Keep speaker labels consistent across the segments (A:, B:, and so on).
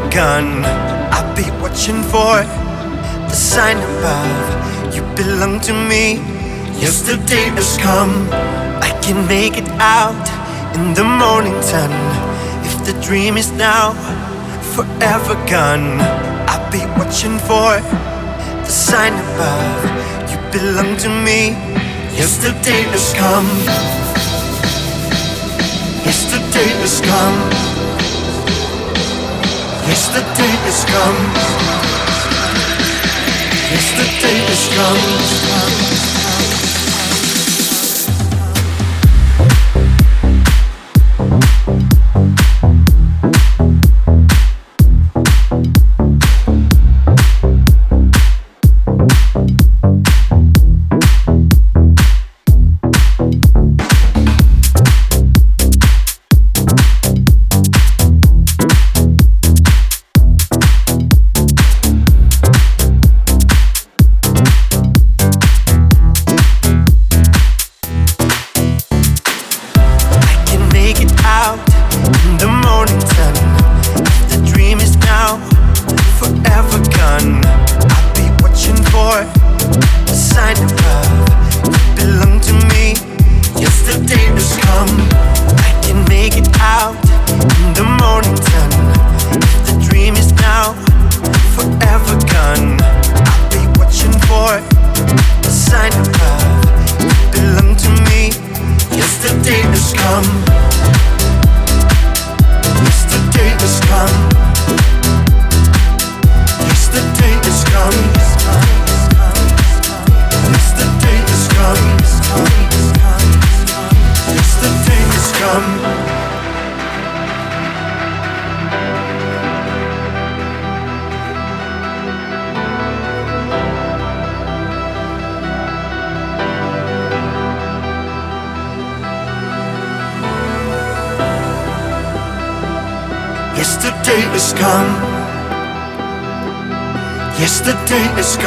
A: I'll be watching for the sign above. You belong to me. Yesterday has come. I can make it out in the morning sun. If the dream is now forever gone, I'll be watching for the sign above. You belong to me. Yesterday has come. Yesterday has come. Yesterday has come. Yesterday has come.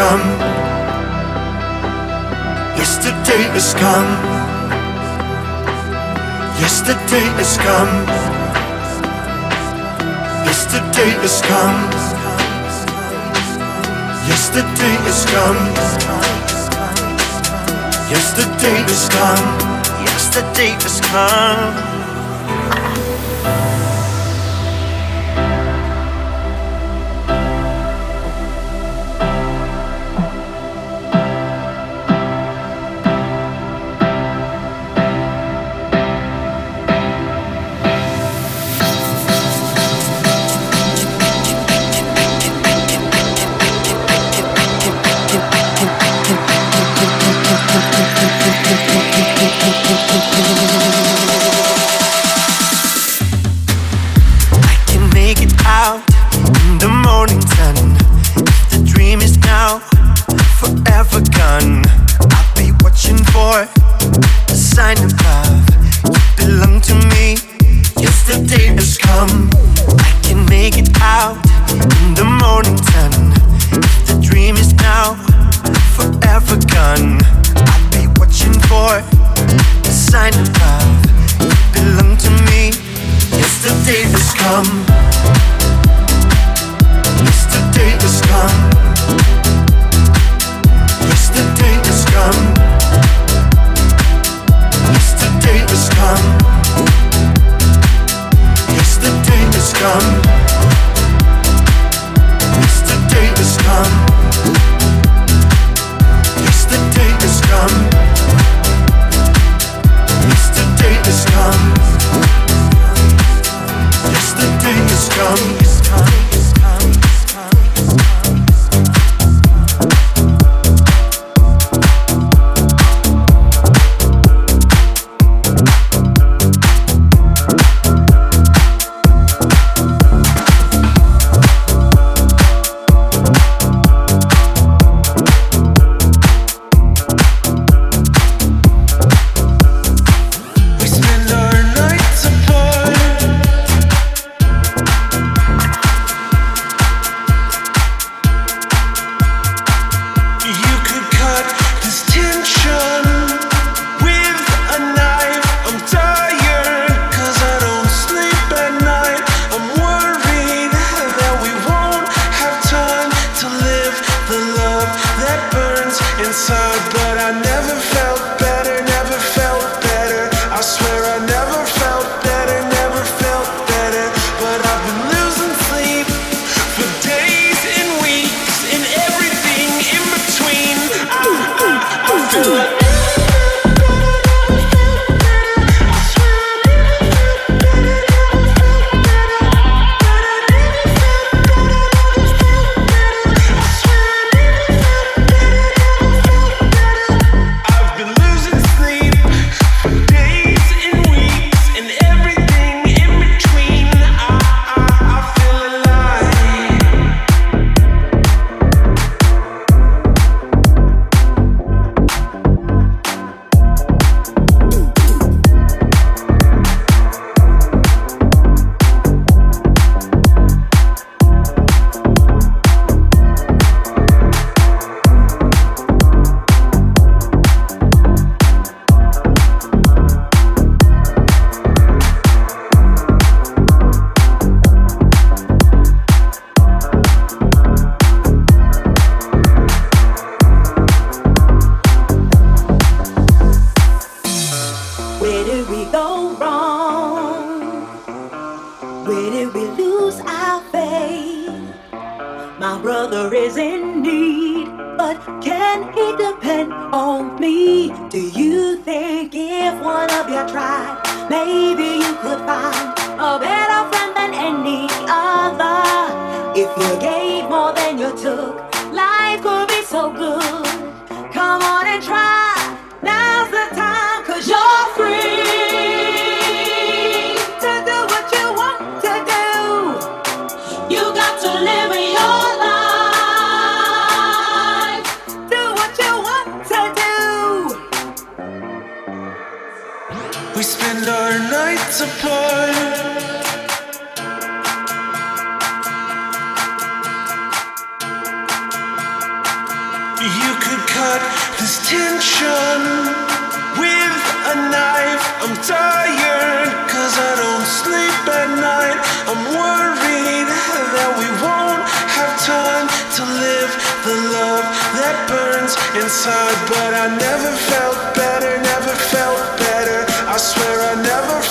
B: come. Yesterday is come. Yesterday is come. Yesterday is come. Yesterday is come. Yesterday is come. Yesterday is come. Maybe you could find a better friend than any other? If you gave more than you took, life could be so good.
C: Inside, but I never felt better, never felt better. I swear I never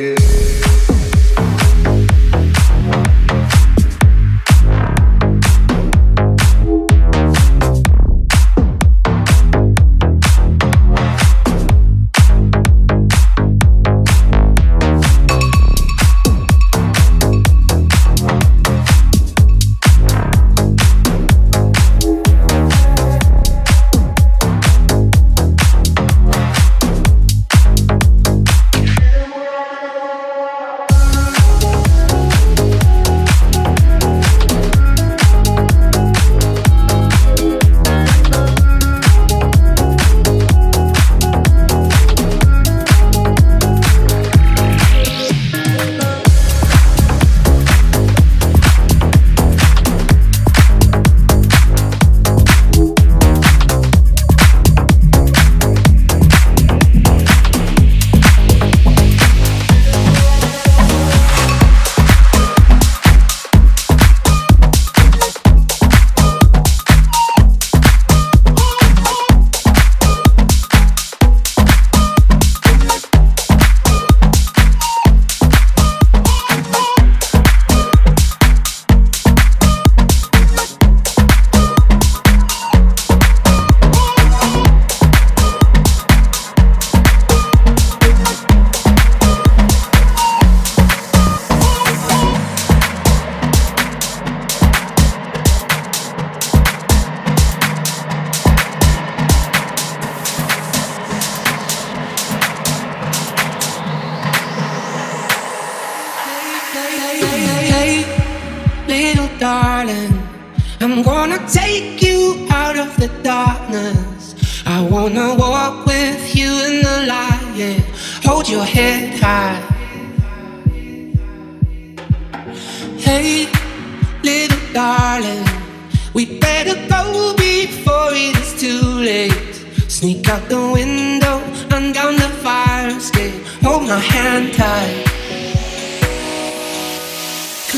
D: Yeah.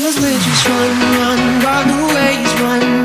D: Cause we just run, run, run away, run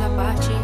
D: à parte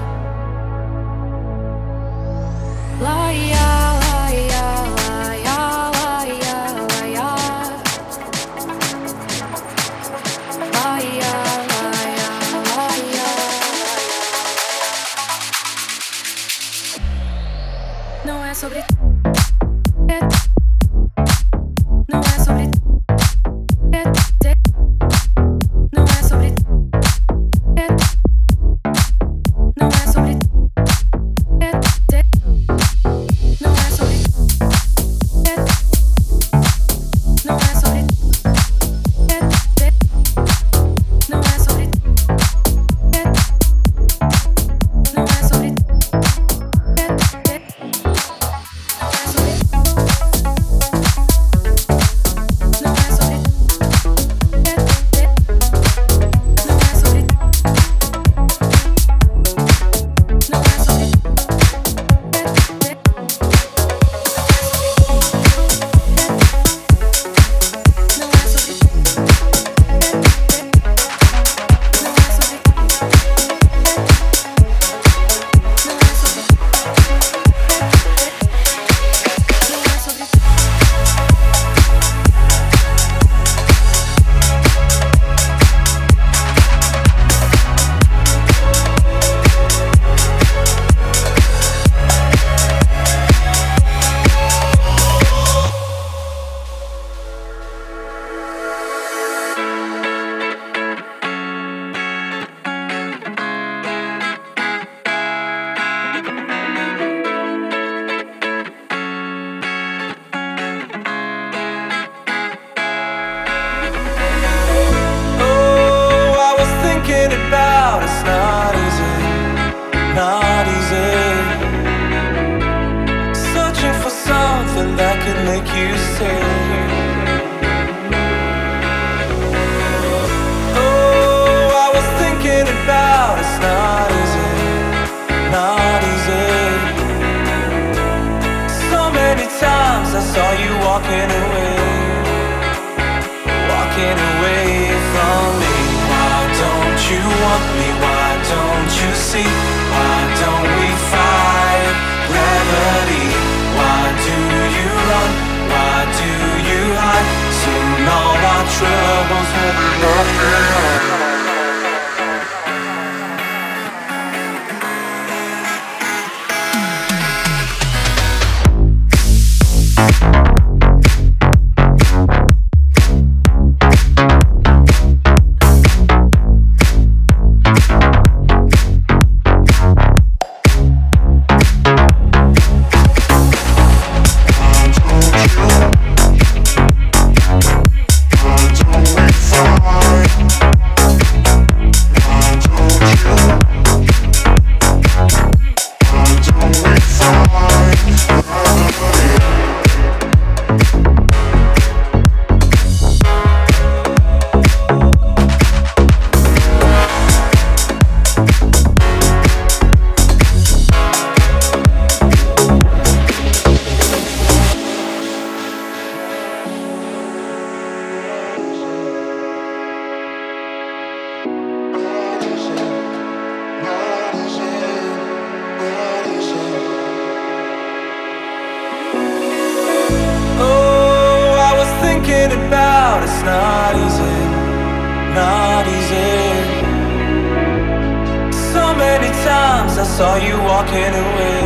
D: I
E: saw you walking away,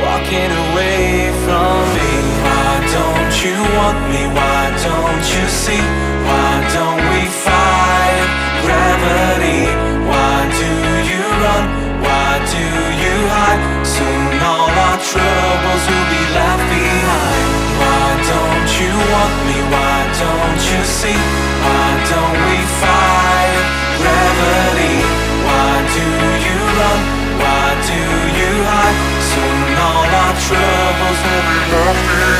E: walking away from me. Why don't you want me? Why don't you see? Why don't we fight gravity? Why do you run? Why do you hide? Soon all our troubles will be left behind. Why don't you want me? Why don't you see? Why don't we fight? troubles will be nothing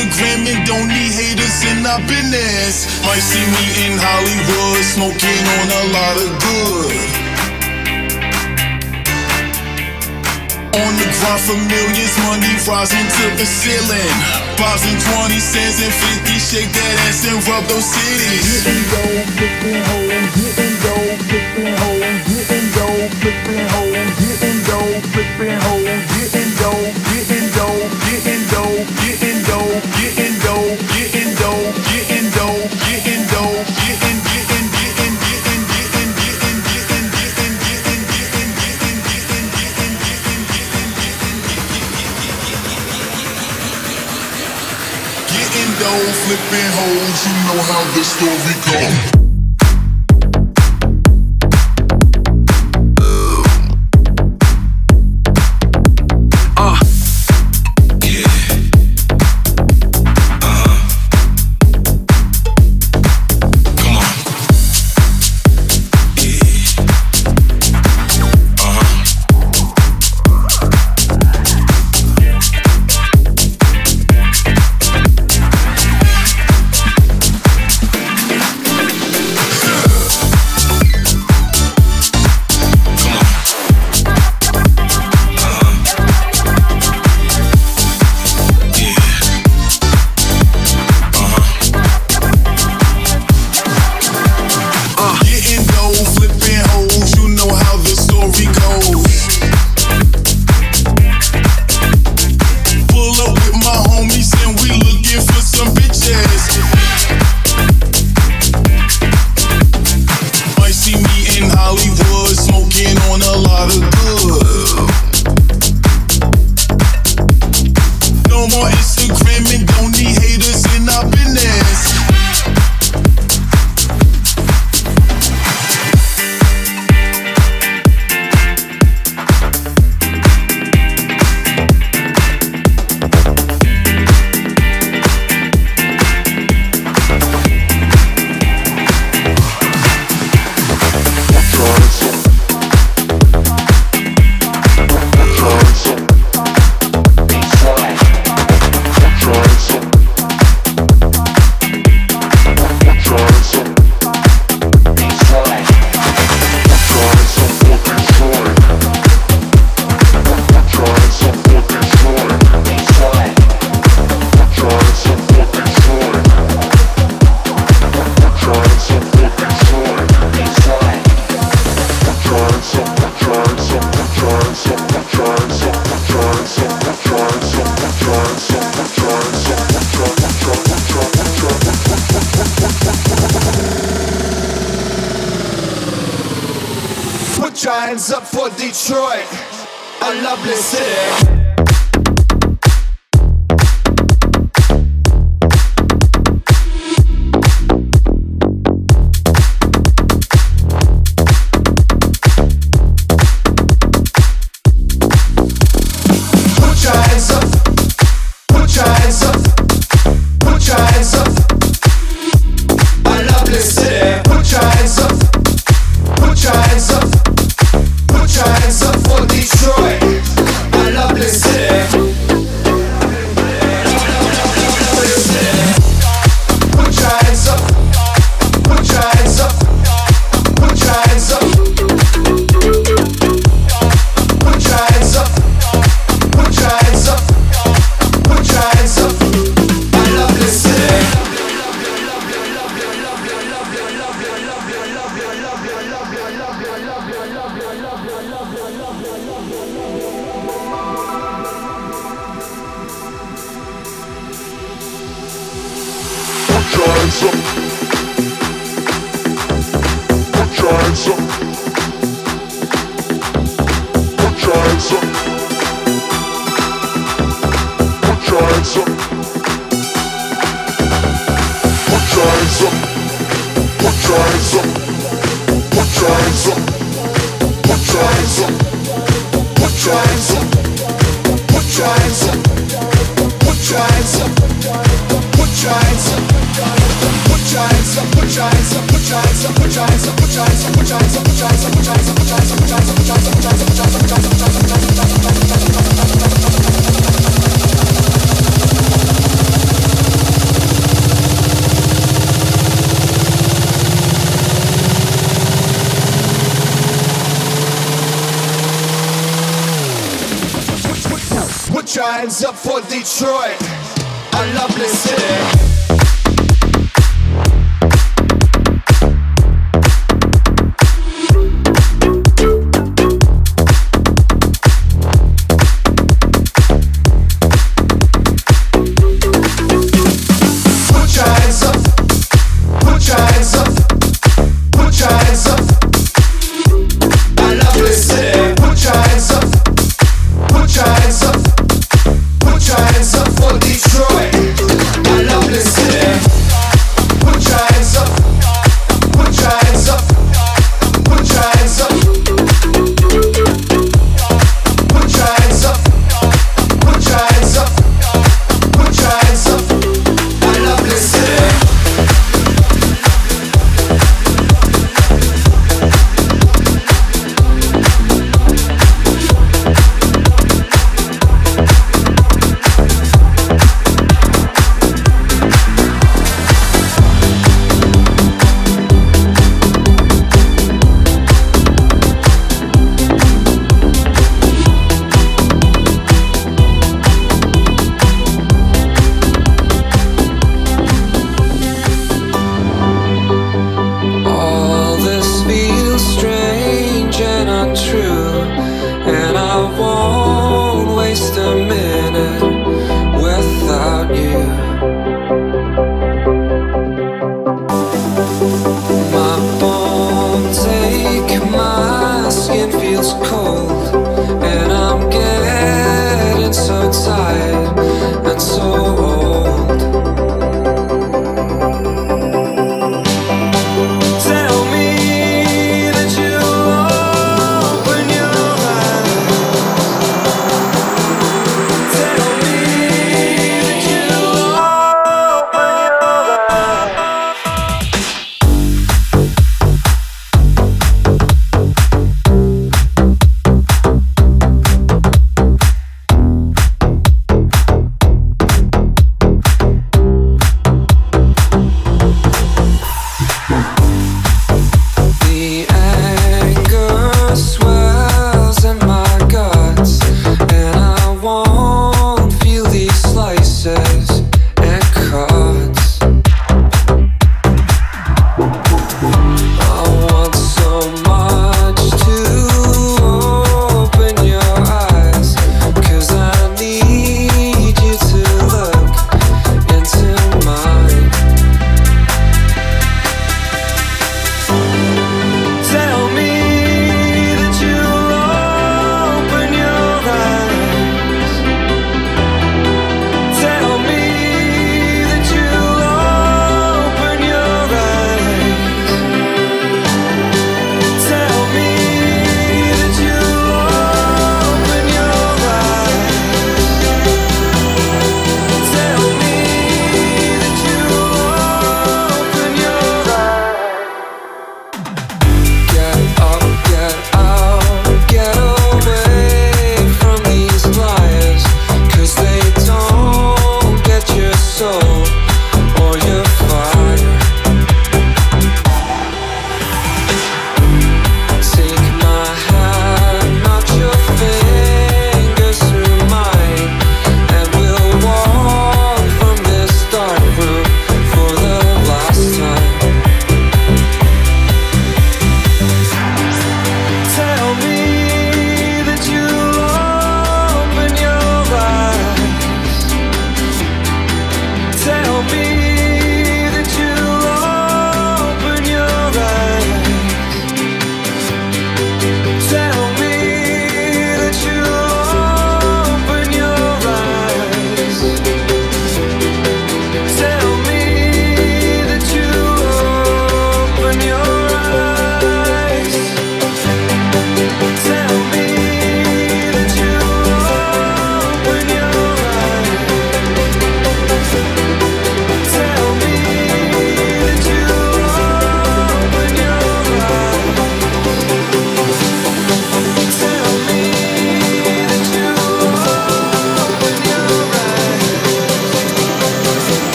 E: Instagram and don't need haters, and I've been ass. Might see
F: me in Hollywood, smoking on a lot of good. On the grind for millions, money rising to the ceiling. Bobs and 20 cents and 50, shake that ass and rub those cities. Getting dope, flipping home, getting dope, flipping home, getting dope, flipping home, getting dope, flipping home, getting dope, getting dope,
G: getting dope flipping holes, you know how the story goes.